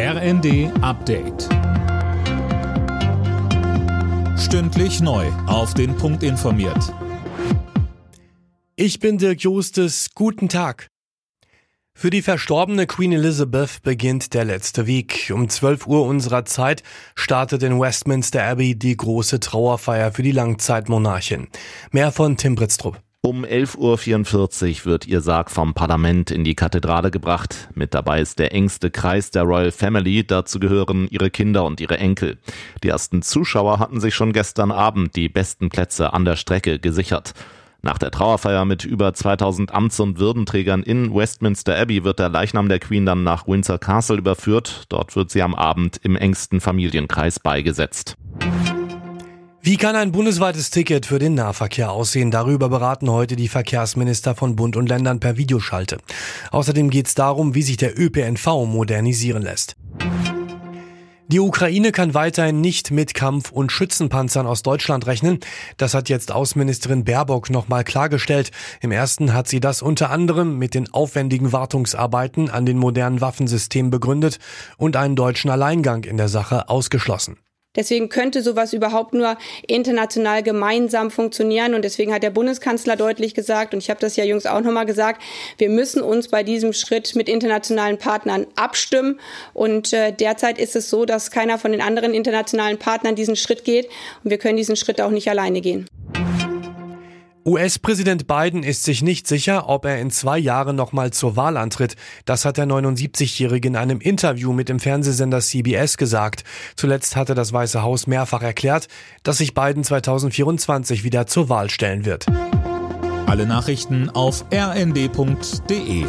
RND Update. Stündlich neu. Auf den Punkt informiert. Ich bin Dirk Jostes. Guten Tag. Für die verstorbene Queen Elizabeth beginnt der letzte Weg. Um 12 Uhr unserer Zeit startet in Westminster Abbey die große Trauerfeier für die Langzeitmonarchin. Mehr von Tim Britztrup. Um 11.44 Uhr wird ihr Sarg vom Parlament in die Kathedrale gebracht. Mit dabei ist der engste Kreis der Royal Family. Dazu gehören ihre Kinder und ihre Enkel. Die ersten Zuschauer hatten sich schon gestern Abend die besten Plätze an der Strecke gesichert. Nach der Trauerfeier mit über 2000 Amts- und Würdenträgern in Westminster Abbey wird der Leichnam der Queen dann nach Windsor Castle überführt. Dort wird sie am Abend im engsten Familienkreis beigesetzt. Wie kann ein bundesweites Ticket für den Nahverkehr aussehen? Darüber beraten heute die Verkehrsminister von Bund und Ländern per Videoschalte. Außerdem geht es darum, wie sich der ÖPNV modernisieren lässt. Die Ukraine kann weiterhin nicht mit Kampf- und Schützenpanzern aus Deutschland rechnen. Das hat jetzt Außenministerin Baerbock nochmal klargestellt. Im ersten hat sie das unter anderem mit den aufwendigen Wartungsarbeiten an den modernen Waffensystemen begründet und einen deutschen Alleingang in der Sache ausgeschlossen. Deswegen könnte sowas überhaupt nur international gemeinsam funktionieren. Und deswegen hat der Bundeskanzler deutlich gesagt, und ich habe das ja jüngst auch nochmal gesagt, wir müssen uns bei diesem Schritt mit internationalen Partnern abstimmen. Und äh, derzeit ist es so, dass keiner von den anderen internationalen Partnern diesen Schritt geht. Und wir können diesen Schritt auch nicht alleine gehen. US-Präsident Biden ist sich nicht sicher, ob er in zwei Jahren nochmal zur Wahl antritt. Das hat der 79-Jährige in einem Interview mit dem Fernsehsender CBS gesagt. Zuletzt hatte das Weiße Haus mehrfach erklärt, dass sich Biden 2024 wieder zur Wahl stellen wird. Alle Nachrichten auf rnd.de